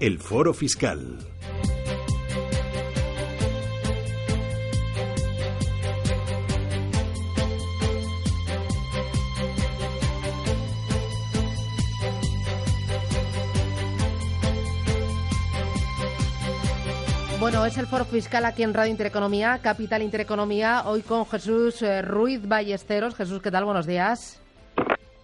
El Foro Fiscal. Bueno, es el foro fiscal aquí en Radio Intereconomía, Capital Intereconomía, hoy con Jesús eh, Ruiz Ballesteros. Jesús, ¿qué tal? Buenos días.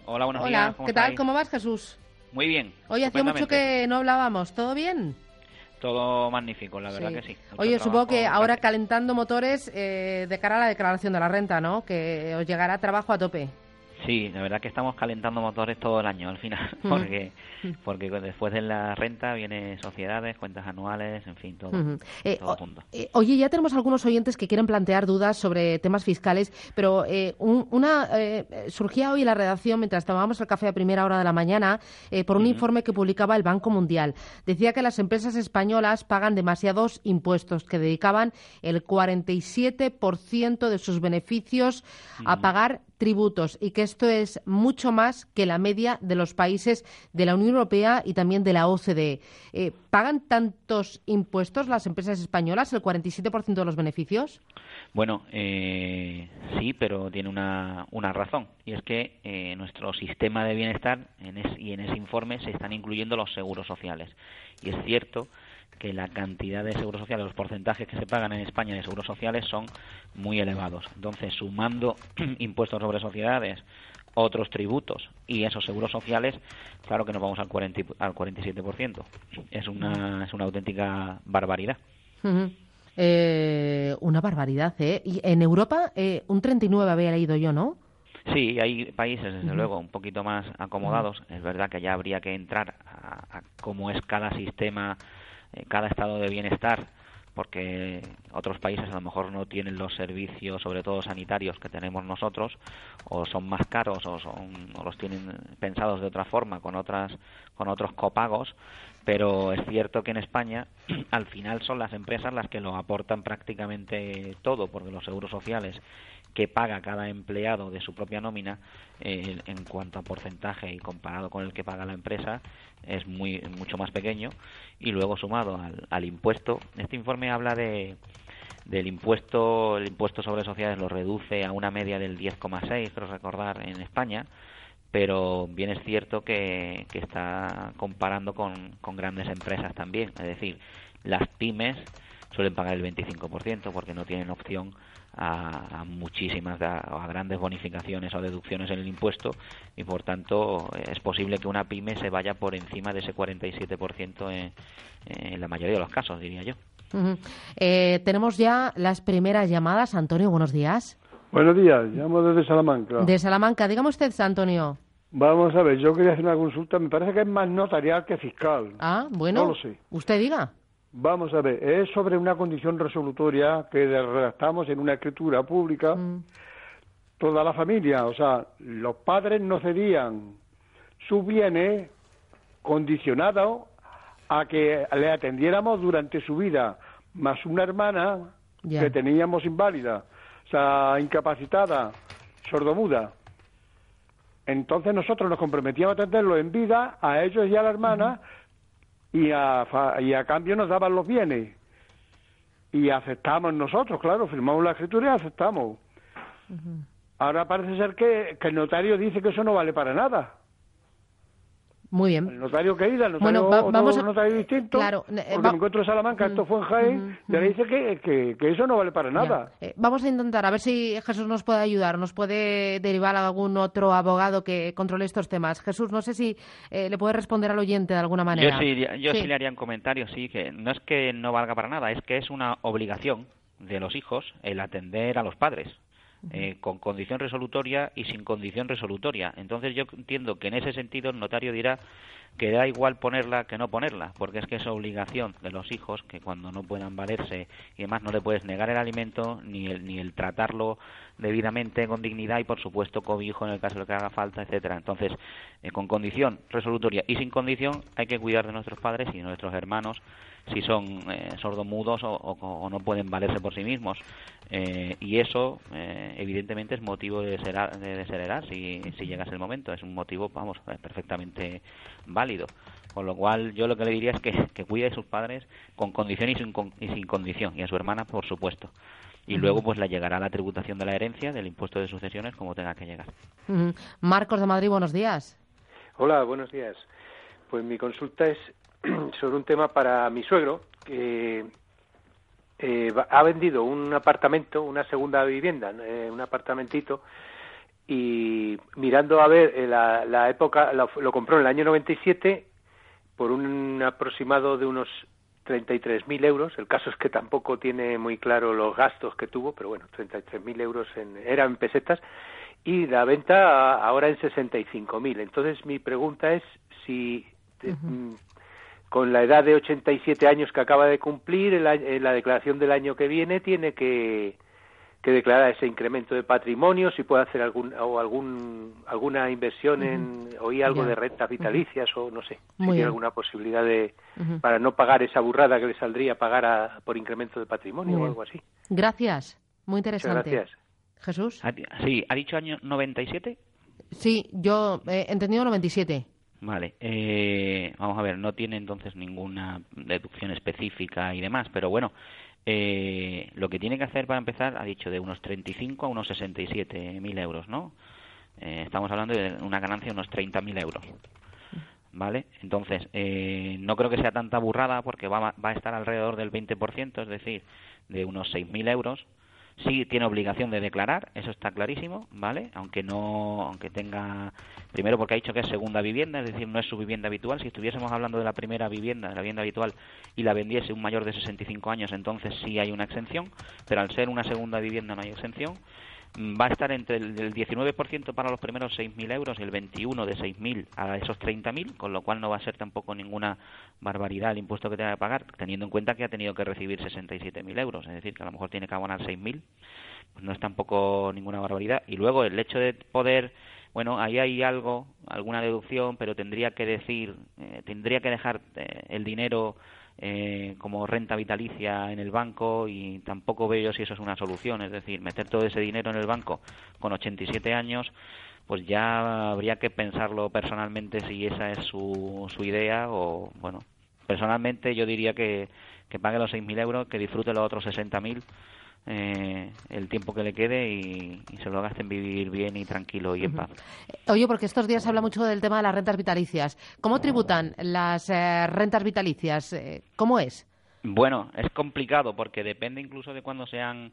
Hola, buenos Hola, días. ¿cómo ¿qué tal? ¿Cómo vas, Jesús? Muy bien. Oye, hacía mucho que no hablábamos. ¿Todo bien? Todo magnífico, la verdad Sí. que sí. Mucho Oye, supongo que ahora calentando motores eh, de cara a la declaración de la renta, ¿no? Que os llegará trabajo a tope. Sí, la verdad que estamos calentando motores todo el año al final, porque porque después de la renta viene sociedades, cuentas anuales, en fin, todo, Ujú. Eh, todo punto. eh, oye, ya tenemos algunos oyentes que quieren plantear dudas sobre temas fiscales, pero eh, un- una eh, surgía hoy en la redacción mientras tomábamos el café a primera hora de la mañana por un informe que publicaba el Banco Mundial. Decía que las empresas españolas pagan demasiados impuestos, que dedicaban el 47% de sus beneficios a pagar tributos y que esto es mucho más que la media de los países de la Unión Europea y también de la OCDE. Eh, ¿Pagan tantos impuestos las empresas españolas, el 47% de los beneficios? Bueno, eh, sí, pero tiene una, una razón, y es que eh, nuestro sistema de bienestar en es- y en ese informe se están incluyendo los seguros sociales. Y es cierto que la cantidad de seguros sociales, los porcentajes que se pagan en España de seguros sociales son muy elevados. Entonces, sumando impuestos sobre sociedades, otros tributos y esos seguros sociales, claro que nos vamos al, 40, y- al 47%. Es una, es una auténtica barbaridad. Eh, una barbaridad, ¿eh? Y en Europa, eh, un 39 había leído yo, ¿no? Sí, hay países, desde luego, un poquito más acomodados. Es verdad que ya habría que entrar a, a cómo es cada sistema, cada estado de bienestar, porque otros países a lo mejor no tienen los servicios, sobre todo sanitarios, que tenemos nosotros, o son más caros, o, son, o los tienen pensados de otra forma, con otras, con otros copagos. Pero es cierto que en España, al final, son las empresas las que lo aportan prácticamente todo, porque los seguros sociales que paga cada empleado de su propia nómina eh, en cuanto a porcentaje y comparado con el que paga la empresa es muy mucho más pequeño y luego sumado al, al impuesto este informe habla de del impuesto el impuesto sobre sociedades lo reduce a una media del 10,6 creo recordar en España pero bien es cierto que, que está comparando con, con grandes empresas también es decir las pymes suelen pagar el 25% porque no tienen opción a, a muchísimas a, a grandes bonificaciones o deducciones en el impuesto y por tanto es posible que una pyme se vaya por encima de ese 47% en, en la mayoría de los casos diría yo. Eh, tenemos ya las primeras llamadas. Antonio, buenos días. Buenos días, llamo desde Salamanca. De Salamanca. Dígame usted, Antonio. Vamos a ver, yo quería hacer una consulta, me parece que es más notarial que fiscal. Ah, bueno. No lo sé. Usted diga. Vamos a ver, es sobre una condición resolutoria que redactamos en una escritura pública. Mm. Toda la familia, o sea, los padres no cedían sus bienes condicionados a que le atendiéramos durante su vida, más una hermana que teníamos inválida, o sea, incapacitada, sordomuda. Entonces nosotros nos comprometíamos a atenderlo en vida a ellos y a la hermana y, a, y a cambio nos daban los bienes. Y aceptamos nosotros, claro, firmamos la escritura y aceptamos. Ahora parece ser que, que el notario dice que eso no vale para nada. Muy El bien. notario que iba, el Bueno, notario, va- otro vamos a- notario distinto, claro, eh, porque va- me encuentro en Salamanca, esto fue en Jaén, ya le dice que, que, que eso no vale para nada. Eh, vamos a intentar a ver si Jesús nos puede ayudar, nos puede derivar a algún otro abogado que controle estos temas. Jesús, no sé si eh, le puede responder al oyente de alguna manera. yo sí yo sí. Sí. le haría un comentario sí que no es que no valga para nada es que es una obligación de los hijos el atender a los padres eh, con condición resolutoria y sin condición resolutoria. Entonces yo entiendo que en ese sentido el notario dirá que da igual ponerla que no ponerla, porque es que es obligación de los hijos que cuando no puedan valerse y demás no le puedes negar el alimento ni el, ni el tratarlo debidamente con dignidad y por supuesto cobijo en el caso de que haga falta, etcétera. Entonces, eh, con condición resolutoria y sin condición hay que cuidar de nuestros padres y de nuestros hermanos si son eh, sordomudos o, no pueden valerse por sí mismos. Eh, y eso, eh, evidentemente, es motivo de, ser, de desheredar si, si llegase el momento. Es un motivo, vamos, perfectamente válido. Con lo cual, yo lo que le diría es que, que cuide de sus padres con condición y sin, y sin condición, y a su hermana, por supuesto y luego pues le llegará la tributación de la herencia, del impuesto de sucesiones, como tenga que llegar. Marcos de Madrid, buenos días. Hola, buenos días. Pues mi consulta es sobre un tema para mi suegro, que eh, ha vendido un apartamento, una segunda vivienda, eh, un apartamentito, y mirando a ver eh, la, época, lo, compró en el año 97 por un aproximado de unos 33.000 euros. El caso es que tampoco tiene muy claro los gastos que tuvo, pero bueno, 33.000 euros en, eran pesetas y la venta ahora en 65.000. Entonces mi pregunta es si con la edad de 87 años que acaba de cumplir, en la, declaración del año que viene tiene que, declarar ese incremento de patrimonio, si puede hacer algún o algún alguna inversión en oí algo de rentas vitalicias o no sé, si tiene alguna posibilidad de para no pagar esa burrada que le saldría pagar por incremento de patrimonio o algo así. Gracias, muy interesante. gracias. Jesús. Sí, ha dicho año 97. Sí, yo he entendido 97. Vale, eh, vamos a ver, no tiene entonces ninguna deducción específica y demás, pero bueno, eh, lo que tiene que hacer para empezar, ha dicho de unos 35 a unos 67 mil euros, ¿no? Eh, estamos hablando de una ganancia de unos 30 mil euros. ¿Vale? Entonces, eh, no creo que sea tanta burrada porque va, va a estar alrededor del 20%, es decir, de unos 6.000 euros sí tiene obligación de declarar, eso está clarísimo, ¿vale? Aunque no, aunque tenga, primero porque ha dicho que es segunda vivienda, es decir, no es su vivienda habitual. Si estuviésemos hablando de la primera vivienda, de la vivienda habitual, y la vendiese un mayor de 65 años, entonces sí hay una exención, pero al ser una segunda vivienda no hay exención va a estar entre el, 19% para los primeros 6.000 euros y el 21% de 6.000 a esos 30.000, con lo cual no va a ser tampoco ninguna barbaridad el impuesto que tenga que pagar, teniendo en cuenta que ha tenido que recibir 67.000 euros, es decir, que a lo mejor tiene que abonar 6.000, pues no es tampoco ninguna barbaridad. Y luego el hecho de poder, bueno, ahí hay algo, alguna deducción, pero tendría que decir, eh, tendría que dejar eh, el dinero eh, como renta vitalicia en el banco y tampoco veo si eso es una solución. Es decir, meter todo ese dinero en el banco con 87 años, pues ya habría que pensarlo personalmente si esa es su, su idea o, bueno, personalmente yo diría que, que pague los 6.000 euros, que disfrute los otros 60.000 eh, el tiempo que le quede y, se lo gasten vivir bien y tranquilo y en paz. Oye, porque estos días se habla mucho del tema de las rentas vitalicias. ¿Cómo tributan las eh, rentas vitalicias? Eh, ¿Cómo es? Bueno, es complicado porque depende incluso de cuándo sean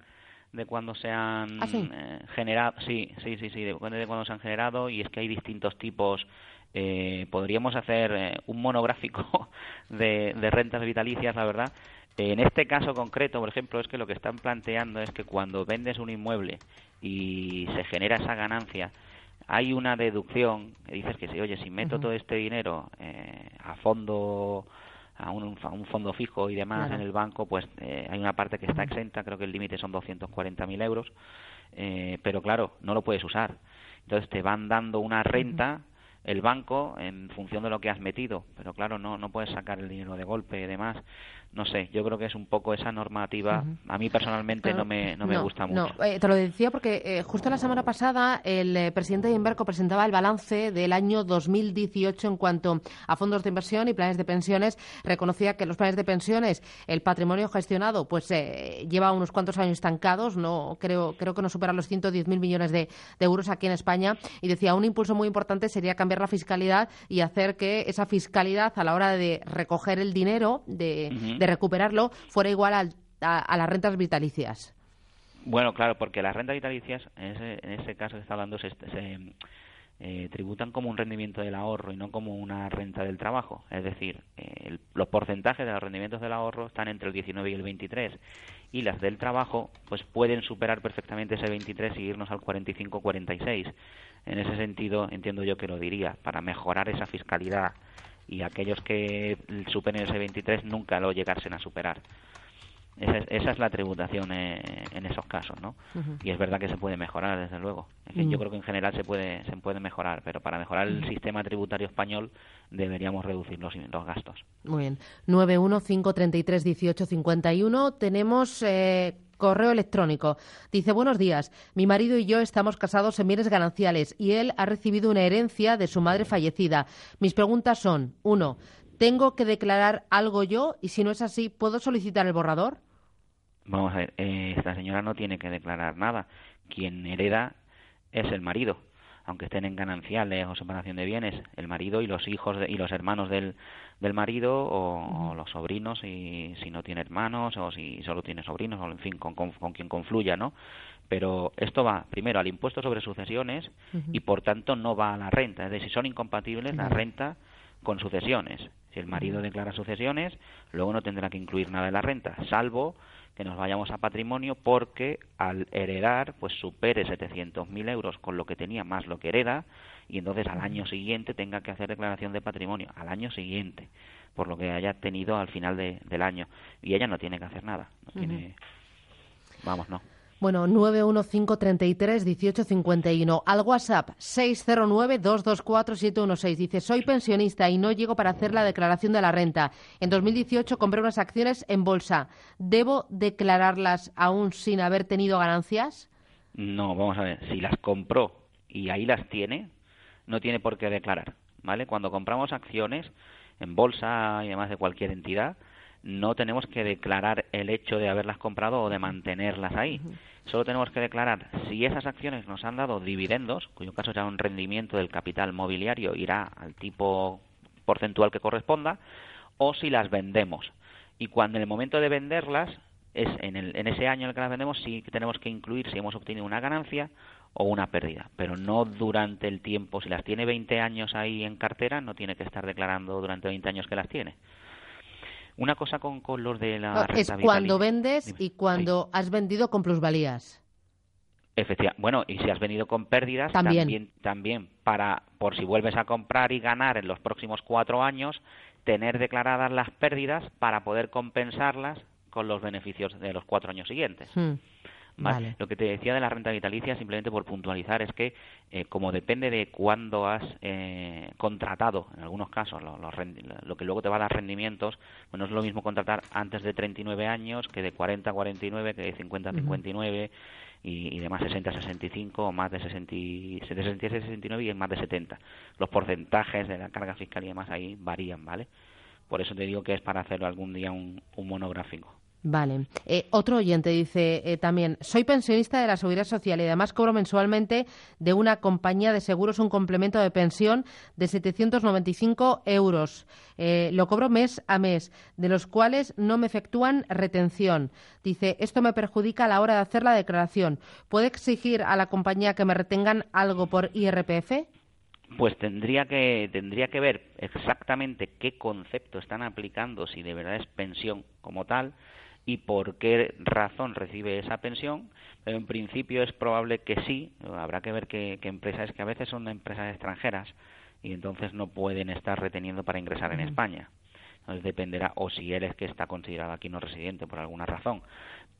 de cuando se han ¿Ah, generado, sí, sí, sí, sí, depende de cuándo se han generado y es que hay distintos tipos. podríamos hacer un monográfico de, de rentas vitalicias, la verdad, en este caso concreto, por ejemplo, es que lo que están planteando es que cuando vendes un inmueble y se genera esa ganancia, hay una deducción que dices que si, oye, si meto todo este dinero eh, a fondo a un, fondo fijo y demás en el banco, pues eh, hay una parte que está exenta, creo que el límite son 240.000 euros, eh, pero claro, no lo puedes usar. Entonces te van dando una renta el banco en función de lo que has metido, pero claro, no, no puedes sacar el dinero de golpe y demás no sé, yo creo que es un poco esa normativa. A mí personalmente no me, no me gusta mucho. No, eh, te lo decía porque eh, justo la semana pasada el eh, presidente de Inverco presentaba el balance del año 2018 en cuanto a fondos de inversión y planes de pensiones. Reconocía que los planes de pensiones, el patrimonio gestionado, pues lleva unos cuantos años estancados. No creo, creo que no supera los 110.000 millones de, euros aquí en España. Y decía un impulso muy importante sería cambiar la fiscalidad y hacer que esa fiscalidad a la hora de recoger el dinero de de recuperarlo fuera igual a, las rentas vitalicias. Bueno, claro, porque las rentas vitalicias, en ese, caso que está hablando, se, eh, tributan como un rendimiento del ahorro y no como una renta del trabajo. Es decir, eh, los porcentajes de los rendimientos del ahorro están entre el 19 y el 23 y las del trabajo pues pueden superar perfectamente ese 23 y irnos al 45-46. En ese sentido entiendo yo que lo diría, para mejorar esa fiscalidad y aquellos que superen ese 23 nunca lo llegasen a superar. Esa es, la tributación eh, en esos casos, ¿no? Y es verdad que se puede mejorar, desde luego. Yo mm. creo que en general se puede se puede mejorar, pero para mejorar el sistema tributario español deberíamos reducir los, los gastos. Muy bien. 915331851 tenemos eh, correo electrónico. Dice, buenos días, mi marido y yo estamos casados en bienes gananciales y él ha recibido una herencia de su madre fallecida. Mis preguntas son, uno, ¿tengo que declarar algo yo? Y si no es así, ¿puedo solicitar el borrador? Vamos a ver, eh, esta señora no tiene que declarar nada. Quien hereda es el marido, aunque estén en gananciales o separación de bienes, el marido y los hijos y los hermanos del, del marido o, los sobrinos y si no tiene hermanos o si solo tiene sobrinos o en fin con, con, quien confluya, ¿no? Pero esto va primero al impuesto sobre sucesiones y por tanto no va a la renta, es decir, si son incompatibles la renta con sucesiones. Si el marido declara sucesiones, luego no tendrá que incluir nada de la renta, salvo que nos vayamos a patrimonio porque al heredar pues supere 700.000 euros con lo que tenía más lo que hereda y entonces al año siguiente tenga que hacer declaración de patrimonio, al año siguiente, por lo que haya tenido al final del año. Y ella no tiene que hacer nada, no tiene... Vamos, no. Bueno, 915331851. Al WhatsApp 609224716. Dice, soy pensionista y no llego para hacer la declaración de la renta. En 2018 compré unas acciones en bolsa. ¿Debo declararlas aún sin haber tenido ganancias? No, vamos a ver. Si las compró y ahí las tiene, no tiene por qué declarar. ¿Vale? Cuando compramos acciones en bolsa y además de cualquier entidad, no tenemos que declarar el hecho de haberlas comprado o de mantenerlas ahí. Solo tenemos que declarar si esas acciones nos han dado dividendos, cuyo caso ya un rendimiento del capital mobiliario irá al tipo porcentual que corresponda, o si las vendemos. Y cuando en el momento de venderlas, es en, el, en ese año en el que las vendemos, sí tenemos que incluir si hemos obtenido una ganancia o una pérdida, pero no durante el tiempo. Si las tiene 20 años ahí en cartera, no tiene que estar declarando durante 20 años que las tiene. Una cosa con, con los de la Es cuando vendes y cuando has vendido con plusvalías. Efectivamente. Bueno, y si has vendido con pérdidas, también. también, para, por si vuelves a comprar y ganar en los próximos cuatro años, tener declaradas las pérdidas para poder compensarlas con los beneficios de los cuatro años siguientes. Hmm. Lo que te decía de la renta vitalicia, simplemente por puntualizar, es que eh, como depende de cuándo has eh, contratado, en algunos casos, lo, que luego te va a dar rendimientos, bueno, es lo mismo contratar antes de 39 años que de 40 a 49, que de 50 a 59 y, de más 60 a 65 o más de 60, 66 a 69 y en más de 70. Los porcentajes de la carga fiscal y demás ahí varían, ¿vale? Por eso te digo que es para hacerlo algún día un monográfico. Vale. Eh, otro oyente dice eh, también, soy pensionista de la Seguridad Social y además cobro mensualmente de una compañía de seguros un complemento de pensión de 795 euros. Eh, lo cobro mes a mes, de los cuales no me efectúan retención. Dice, esto me perjudica a la hora de hacer la declaración. ¿Puede exigir a la compañía que me retengan algo por IRPF? Pues tendría que, tendría que ver exactamente qué concepto están aplicando, si de verdad es pensión como tal, y por qué razón recibe esa pensión, pero en principio es probable que sí, habrá que ver qué, empresas, que a veces son empresas extranjeras y entonces no pueden estar reteniendo para ingresar en España. Entonces dependerá, o si él es que está considerado aquí no residente por alguna razón,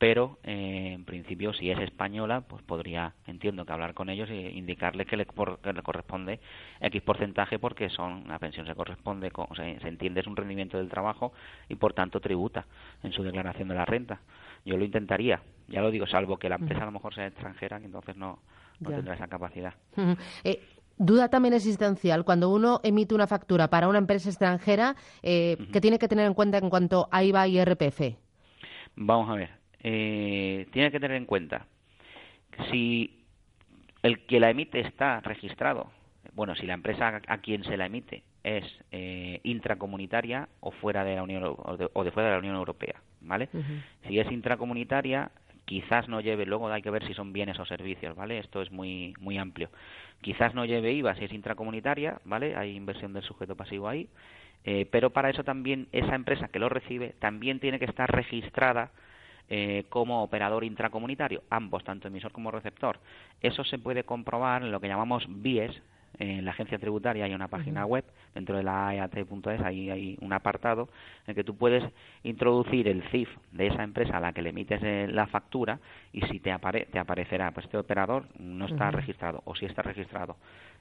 pero eh, en principio si es española pues podría entiendo que hablar con ellos e indicarle que le, corresponde x porcentaje porque son la pensión se corresponde o se entiende es un rendimiento del trabajo y por tanto tributa en su declaración de la renta. Yo lo intentaría ya lo digo salvo que la empresa a lo mejor sea extranjera que entonces no, tendrá esa capacidad. Eh, Duda también existencial. Cuando uno emite una factura para una empresa extranjera, eh, ¿qué tiene que tener en cuenta en cuanto a IVA y RPF? Vamos a ver eh, tiene que tener en cuenta si el que la emite está registrado, bueno, si la empresa a quien se la emite es eh, intracomunitaria o fuera de la Unión o de, fuera de la Unión Europea, ¿vale? Si es intracomunitaria, quizás no lleve, luego hay que ver si son bienes o servicios, ¿vale? Esto es muy, muy amplio. Quizás no lleve IVA si es intracomunitaria, ¿vale? Hay inversión del sujeto pasivo ahí, eh, pero para eso también esa empresa que lo recibe también tiene que estar registrada eh, como operador intracomunitario, ambos, tanto emisor como receptor. Eso se puede comprobar en lo que llamamos BIES, en la agencia tributaria hay una página web, dentro de la AEAT.es ahí hay un apartado en que tú puedes introducir el CIF de esa empresa a la que le emites eh, la factura y si te, te aparecerá, pues este operador no está registrado o si está registrado.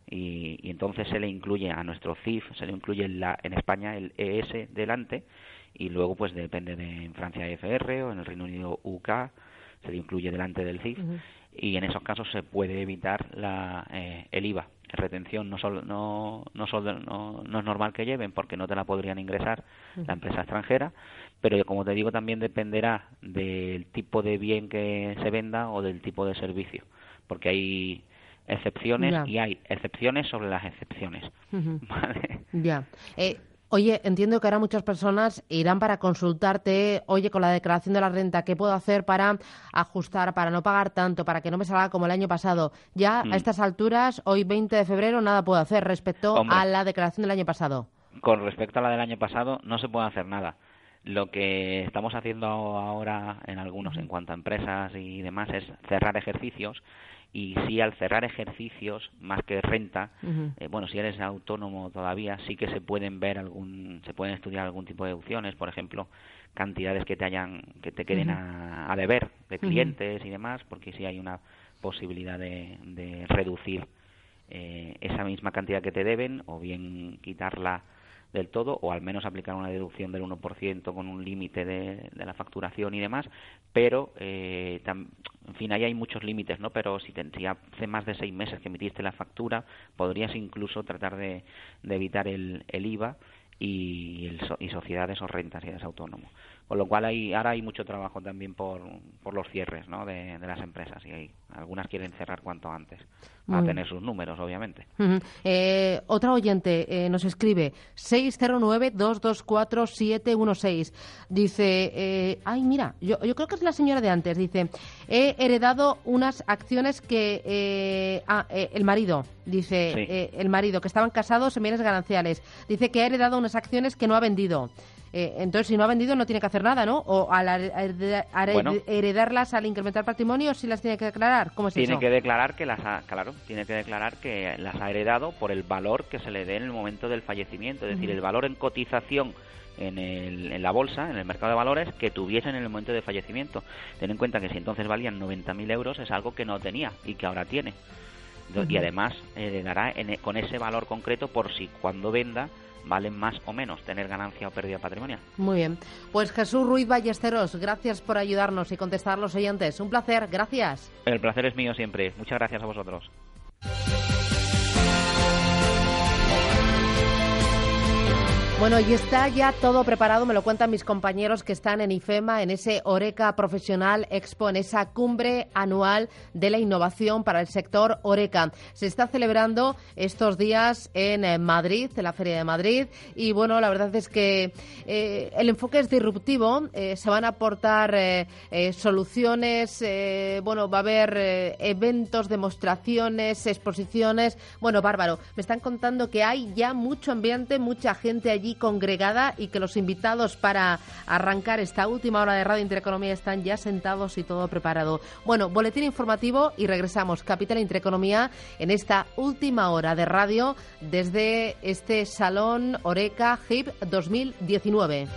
Y, entonces se le incluye a nuestro CIF, se le incluye la, en España el ES delante y luego pues depende de en Francia FR o en el Reino Unido UK, se le incluye delante del CIF y en esos casos se puede evitar la, eh, el IVA retención. No, no, no, no, es normal que lleven porque no te la podrían ingresar la empresa extranjera, pero como te digo también dependerá del tipo de bien que se venda o del tipo de servicio, porque hay excepciones y hay excepciones sobre las excepciones. Ya. Eh, Oye, entiendo que ahora muchas personas irán para consultarte, oye, con la declaración de la renta, ¿qué puedo hacer para ajustar, para no pagar tanto, para que no me salga como el año pasado? Ya a mm. estas alturas, hoy 20 de febrero, nada puedo hacer respecto a la declaración del año pasado. Con respecto a la del año pasado, no se puede hacer nada. Lo que estamos haciendo ahora en algunos, en cuanto a empresas y demás, es cerrar ejercicios y si al cerrar ejercicios más que renta eh, bueno si eres autónomo todavía sí que se pueden ver algún se pueden estudiar algún tipo de deducciones por ejemplo cantidades que te hayan que te queden a, deber de clientes y demás porque si hay una posibilidad de, de reducir eh, esa misma cantidad que te deben o bien quitarla del todo o al menos aplicar una deducción del 1% con un límite de, la facturación y demás, pero eh, en fin, ahí hay muchos límites, ¿no? Pero si, te, hace más de seis meses que emitiste la factura, podrías incluso tratar de, evitar el, el IVA y, el, y sociedades o rentas si eres autónomo. Con lo cual hay, ahora hay mucho trabajo también por, por los cierres ¿no? de, las empresas y hay, algunas quieren cerrar cuanto antes a tener sus números, obviamente. eh, otra oyente eh, nos escribe 609-224-716. Dice, eh, ay, mira, yo, yo creo que es la señora de antes. Dice, he heredado unas acciones que... Eh, ah, el marido, dice, el marido, que estaban casados en bienes gananciales. Dice que ha heredado unas acciones que no ha vendido. Eh, entonces, si no ha vendido, no tiene que hacer nada, ¿no? O al heredarlas, al incrementar patrimonio, sí las tiene que declarar. ¿Cómo es tiene que declarar que las ha, claro, tiene que declarar que las ha heredado por el valor que se le dé en el momento del fallecimiento, es decir, el valor en cotización en, el, en, la bolsa, en el mercado de valores, que tuviesen en el momento de fallecimiento. Ten en cuenta que si entonces valían 90.000 euros es algo que no tenía y que ahora tiene. Y además heredará con ese valor concreto por si cuando venda valen más o menos tener ganancia o pérdida patrimonial. Muy bien. Pues Jesús Ruiz Ballesteros, gracias por ayudarnos y contestar los oyentes. Un placer, gracias. El placer es mío siempre. Muchas gracias a vosotros. Bueno, y está ya todo preparado, me lo cuentan mis compañeros que están en IFEMA, en ese Oreca Profesional Expo, en esa cumbre anual de la innovación para el sector Oreca. Se está celebrando estos días en eh, Madrid, en la Feria de Madrid, y bueno, la verdad es que eh, el enfoque es disruptivo, eh, se van a aportar soluciones, bueno, va a haber eventos, demostraciones, exposiciones, bueno, bárbaro. Me están contando que hay ya mucho ambiente, mucha gente congregada y que los invitados para arrancar esta última hora de Radio Intereconomía están ya sentados y todo preparado. Bueno, boletín informativo y regresamos. Capital Intereconomía en esta última hora de radio desde este Salón Oreca HIP 2019.